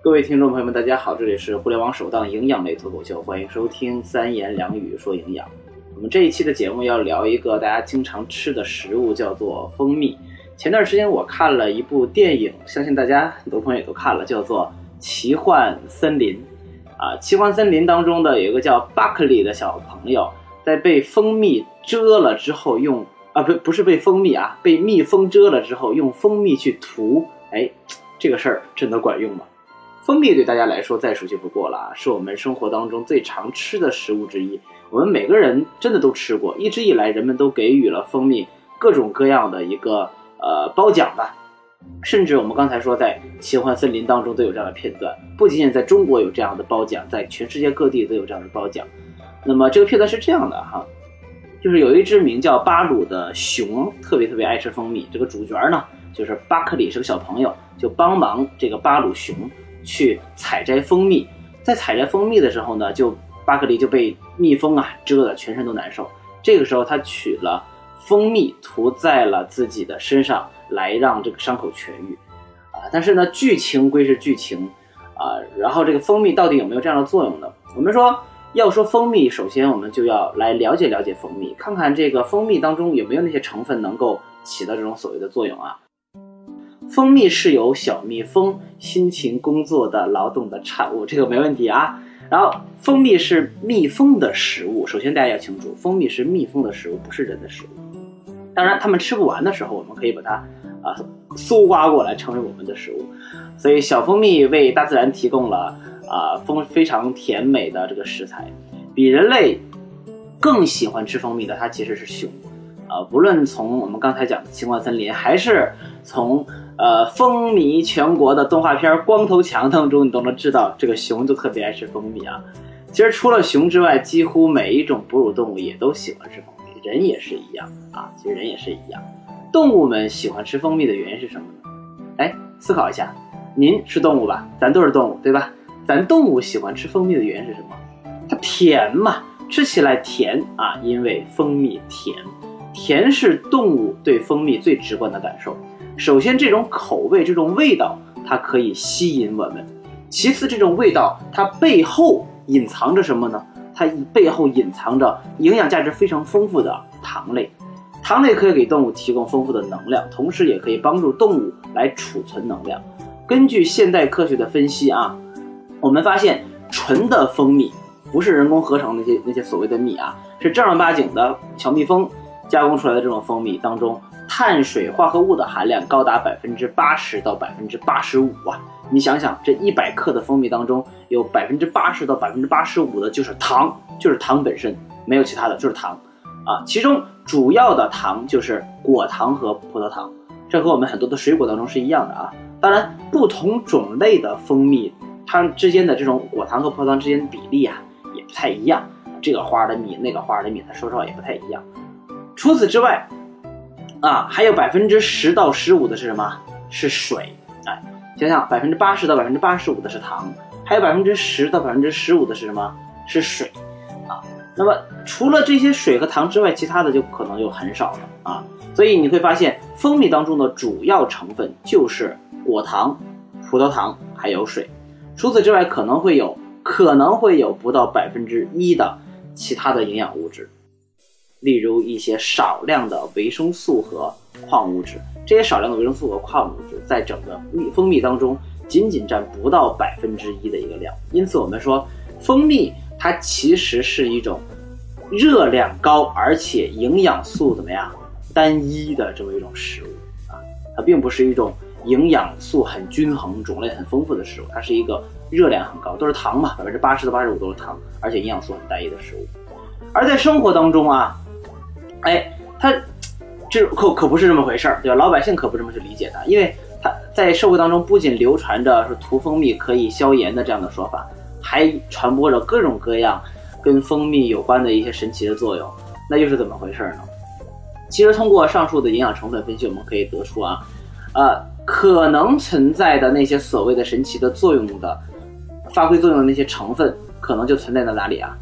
各位听众朋友们，大家好，这里是互联网首档营养类脱口秀，欢迎收听三言两语说营养。我们这一期的节目要聊一个大家经常吃的食物，叫做蜂蜜。前段时间我看了一部电影，相信大家很多朋友也都看了，叫做《奇幻森林》。啊，《奇幻森林》当中的有一个叫巴克利的小朋友，在被蜂蜜蛰了之后，用啊不不是被蜂蜜啊，被蜜蜂蛰了之后，用蜂蜜去涂，哎，这个事儿真的管用吗？蜂蜜对大家来说再熟悉不过了啊，是我们生活当中最常吃的食物之一。我们每个人真的都吃过，一直以来人们都给予了蜂蜜各种各样的一个呃褒奖吧。甚至我们刚才说在《奇幻森林》当中都有这样的片段，不仅仅在中国有这样的褒奖，在全世界各地都有这样的褒奖。那么这个片段是这样的哈，就是有一只名叫巴鲁的熊，特别特别爱吃蜂蜜。这个主角呢，就是巴克里是个小朋友，就帮忙这个巴鲁熊。去采摘蜂蜜，在采摘蜂蜜的时候呢，就巴克利就被蜜蜂啊蛰得全身都难受。这个时候，他取了蜂蜜涂在了自己的身上，来让这个伤口痊愈。啊，但是呢，剧情归是剧情，啊，然后这个蜂蜜到底有没有这样的作用呢？我们说要说蜂蜜，首先我们就要来了解了解蜂蜜，看看这个蜂蜜当中有没有那些成分能够起到这种所谓的作用啊。蜂蜜是由小蜜蜂辛勤工作的劳动的产物，这个没问题啊。然后，蜂蜜是蜜蜂的食物。首先，大家要清楚，蜂蜜是蜜蜂的食物，不是人的食物。当然，它们吃不完的时候，我们可以把它啊搜刮过来，成为我们的食物。所以，小蜂蜜为大自然提供了啊蜂非常甜美的这个食材。比人类更喜欢吃蜂蜜的，它其实是熊。啊，不论从我们刚才讲的奇幻森林，还是从呃风靡全国的动画片《光头强》当中，你都能知道这个熊就特别爱吃蜂蜜啊。其实除了熊之外，几乎每一种哺乳动物也都喜欢吃蜂蜜，人也是一样啊。其实人也是一样，动物们喜欢吃蜂蜜的原因是什么呢？哎，思考一下，您是动物吧？咱都是动物，对吧？咱动物喜欢吃蜂蜜的原因是什么？它甜嘛，吃起来甜啊，因为蜂蜜甜。甜是动物对蜂蜜最直观的感受。首先，这种口味、这种味道，它可以吸引我们；其次，这种味道它背后隐藏着什么呢？它背后隐藏着营养价值非常丰富的糖类。糖类可以给动物提供丰富的能量，同时也可以帮助动物来储存能量。根据现代科学的分析啊，我们发现纯的蜂蜜不是人工合成那些那些所谓的蜜啊，是正儿八经的小蜜蜂。加工出来的这种蜂蜜当中，碳水化合物的含量高达百分之八十到百分之八十五啊！你想想，这一百克的蜂蜜当中，有百分之八十到百分之八十五的就是糖，就是糖本身，没有其他的，就是糖啊！其中主要的糖就是果糖和葡萄糖，这和我们很多的水果当中是一样的啊。当然，不同种类的蜂蜜，它之间的这种果糖和葡萄糖之间的比例啊，也不太一样。这个花的蜜，那个花的蜜，它说实话也不太一样。除此之外，啊，还有百分之十到十五的是什么？是水。哎，想想百分之八十到百分之八十五的是糖，还有百分之十到百分之十五的是什么？是水。啊，那么除了这些水和糖之外，其他的就可能就很少了啊。所以你会发现，蜂蜜当中的主要成分就是果糖、葡萄糖还有水。除此之外，可能会有可能会有不到百分之一的其他的营养物质。例如一些少量的维生素和矿物质，这些少量的维生素和矿物质在整个蜜蜂蜜当中仅仅占不到百分之一的一个量，因此我们说蜂蜜它其实是一种热量高而且营养素怎么样单一的这么一种食物啊，它并不是一种营养素很均衡、种类很丰富的食物，它是一个热量很高，都是糖嘛，百分之八十到八十五都是糖，而且营养素很单一的食物，而在生活当中啊。哎，它这可可不是这么回事儿，对吧？老百姓可不这么去理解的，因为它在社会当中不仅流传着说涂蜂蜜可以消炎的这样的说法，还传播着各种各样跟蜂蜜有关的一些神奇的作用。那又是怎么回事呢？其实通过上述的营养成分分析，我们可以得出啊，呃，可能存在的那些所谓的神奇的作用的发挥作用的那些成分，可能就存在在哪里啊？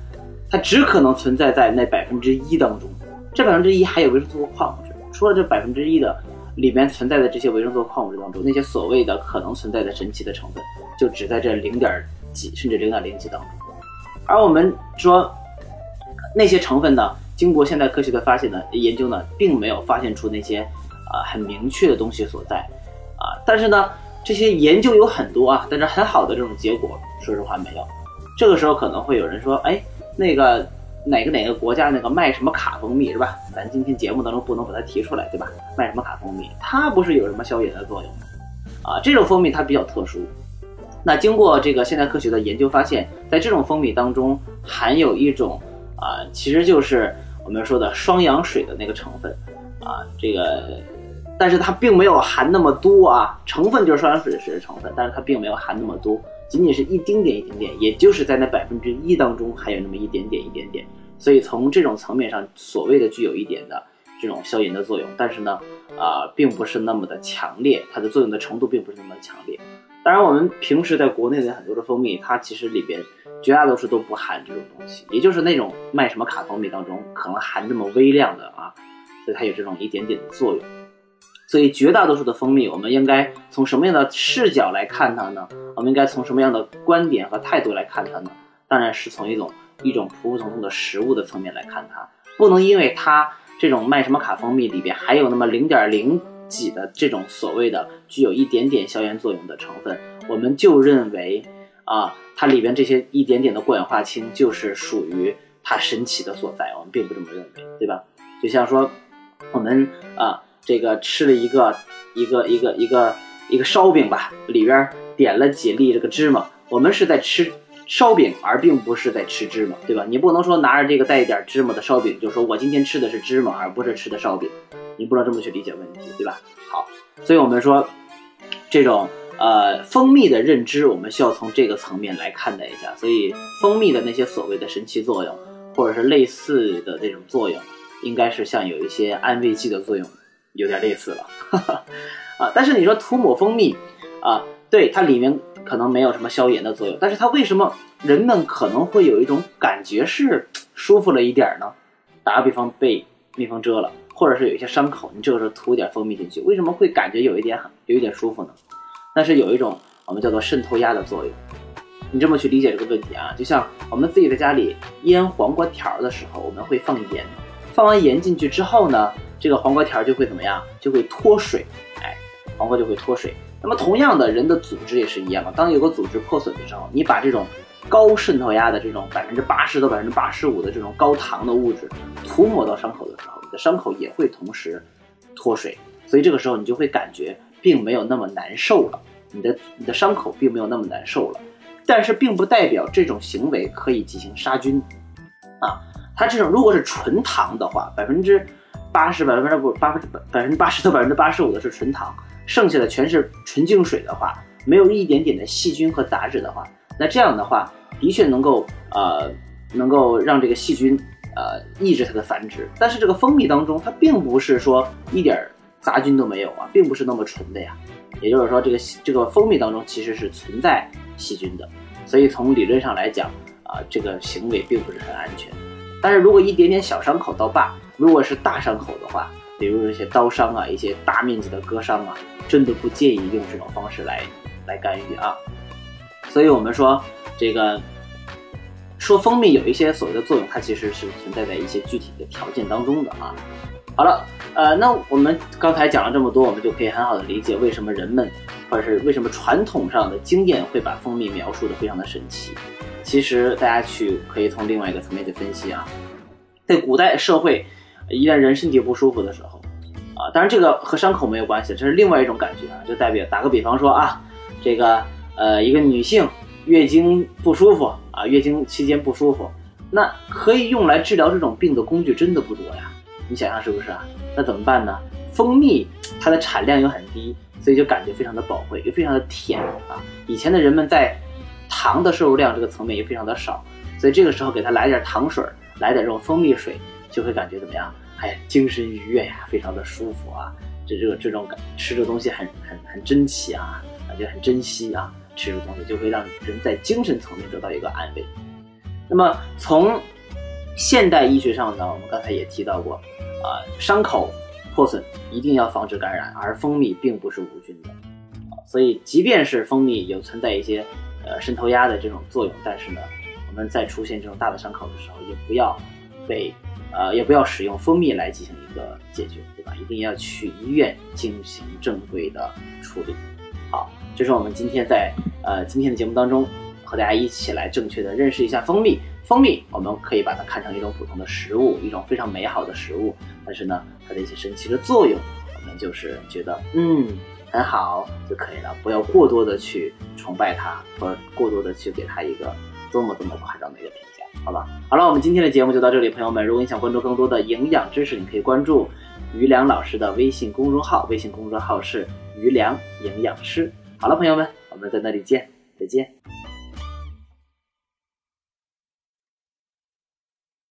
它只可能存在在那百分之一当中。这百分之一还有维生素和矿物质，除了这百分之一的里面存在的这些维生素、矿物质当中，那些所谓的可能存在的神奇的成分，就只在这零点几甚至零点零几当中。而我们说那些成分呢，经过现代科学的发现呢，研究呢，并没有发现出那些啊很明确的东西所在啊。但是呢，这些研究有很多啊，但是很好的这种结果，说实话没有。这个时候可能会有人说，哎，那个。哪个哪个国家那个卖什么卡蜂蜜是吧？咱今天节目当中不能把它提出来，对吧？卖什么卡蜂蜜，它不是有什么消炎的作用？啊，这种蜂蜜它比较特殊。那经过这个现代科学的研究发现，在这种蜂蜜当中含有一种啊，其实就是我们说的双氧水的那个成分啊，这个，但是它并没有含那么多啊，成分就是双氧水的水成分，但是它并没有含那么多。仅仅是一丁点一丁点，也就是在那百分之一当中还有那么一点点一点点，所以从这种层面上，所谓的具有一点的这种消炎的作用，但是呢，啊，并不是那么的强烈，它的作用的程度并不是那么强烈。当然，我们平时在国内的很多的蜂蜜，它其实里边绝大多数都不含这种东西，也就是那种卖什么卡蜂蜜当中可能含这么微量的啊，所以它有这种一点点的作用。所以绝大多数的蜂蜜，我们应该从什么样的视角来看它呢？我们应该从什么样的观点和态度来看它呢？当然是从一种一种普普通通的食物的层面来看它，不能因为它这种卖什么卡蜂蜜里边还有那么零点零几的这种所谓的具有一点点消炎作用的成分，我们就认为啊，它里边这些一点点的过氧化氢就是属于它神奇的所在，我们并不这么认为，对吧？就像说我们啊。这个吃了一个一个一个一个一个烧饼吧，里边点了几粒这个芝麻。我们是在吃烧饼，而并不是在吃芝麻，对吧？你不能说拿着这个带一点芝麻的烧饼，就说我今天吃的是芝麻，而不是吃的烧饼。你不能这么去理解问题，对吧？好，所以我们说这种呃蜂蜜的认知，我们需要从这个层面来看待一下。所以蜂蜜的那些所谓的神奇作用，或者是类似的这种作用，应该是像有一些安慰剂的作用。有点类似了，哈 哈啊，但是你说涂抹蜂蜜，啊，对它里面可能没有什么消炎的作用，但是它为什么人们可能会有一种感觉是舒服了一点呢？打个比方，被蜜蜂蛰了，或者是有一些伤口，你这个时候涂一点蜂蜜进去，为什么会感觉有一点很有一点舒服呢？那是有一种我们叫做渗透压的作用。你这么去理解这个问题啊，就像我们自己在家里腌黄瓜条的时候，我们会放盐，放完盐进去之后呢？这个黄瓜条就会怎么样？就会脱水，哎，黄瓜就会脱水。那么同样的，人的组织也是一样的。当有个组织破损的时候，你把这种高渗透压的这种百分之八十到百分之八十五的这种高糖的物质涂抹到伤口的时候，你的伤口也会同时脱水。所以这个时候你就会感觉并没有那么难受了，你的你的伤口并没有那么难受了。但是并不代表这种行为可以进行杀菌啊。它这种如果是纯糖的话，百分之。八十百分之不八百分之八十到百分之八十五的是纯糖，剩下的全是纯净水的话，没有一点点的细菌和杂质的话，那这样的话的确能够呃能够让这个细菌呃抑制它的繁殖。但是这个蜂蜜当中它并不是说一点杂菌都没有啊，并不是那么纯的呀。也就是说这个这个蜂蜜当中其实是存在细菌的，所以从理论上来讲啊，这个行为并不是很安全。但是如果一点点小伤口倒罢。如果是大伤口的话，比如一些刀伤啊，一些大面积的割伤啊，真的不建议用这种方式来来干预啊。所以我们说这个说蜂蜜有一些所谓的作用，它其实是存在在一些具体的条件当中的啊。好了，呃，那我们刚才讲了这么多，我们就可以很好的理解为什么人们或者是为什么传统上的经验会把蜂蜜描述的非常的神奇。其实大家去可以从另外一个层面去分析啊，在古代社会。一旦人身体不舒服的时候，啊，当然这个和伤口没有关系，这是另外一种感觉啊，就代表打个比方说啊，这个呃一个女性月经不舒服啊，月经期间不舒服，那可以用来治疗这种病的工具真的不多呀，你想想是不是啊？那怎么办呢？蜂蜜它的产量又很低，所以就感觉非常的宝贵，又非常的甜啊。以前的人们在糖的摄入量这个层面也非常的少，所以这个时候给他来点糖水，来点这种蜂蜜水。就会感觉怎么样？哎，精神愉悦呀，非常的舒服啊！这这个这种感吃这东西很很很珍奇啊，感觉很珍惜啊！吃这东西就会让人在精神层面得到一个安慰。那么从现代医学上呢，我们刚才也提到过啊，伤口破损，一定要防止感染。而蜂蜜并不是无菌的，所以即便是蜂蜜有存在一些呃渗透压的这种作用，但是呢，我们在出现这种大的伤口的时候，也不要被呃也不要使用蜂蜜来进行一个解决，对吧？一定要去医院进行正规的处理。好，这是我们今天在呃今天的节目当中和大家一起来正确的认识一下蜂蜜。蜂蜜我们可以把它看成一种普通的食物，一种非常美好的食物。但是呢，它的一些神奇的作用，我们就是觉得嗯很好就可以了，不要过多的去崇拜它，或者过多的去给它一个多么多么夸张的一个评价，好吧？好了，我们今天的节目就到这里，朋友们，如果你想关注更多的营养知识，你可以关注于良老师的微信公众号，微信公众号是于良营养师。好了，朋友们，我们在那里见，再见。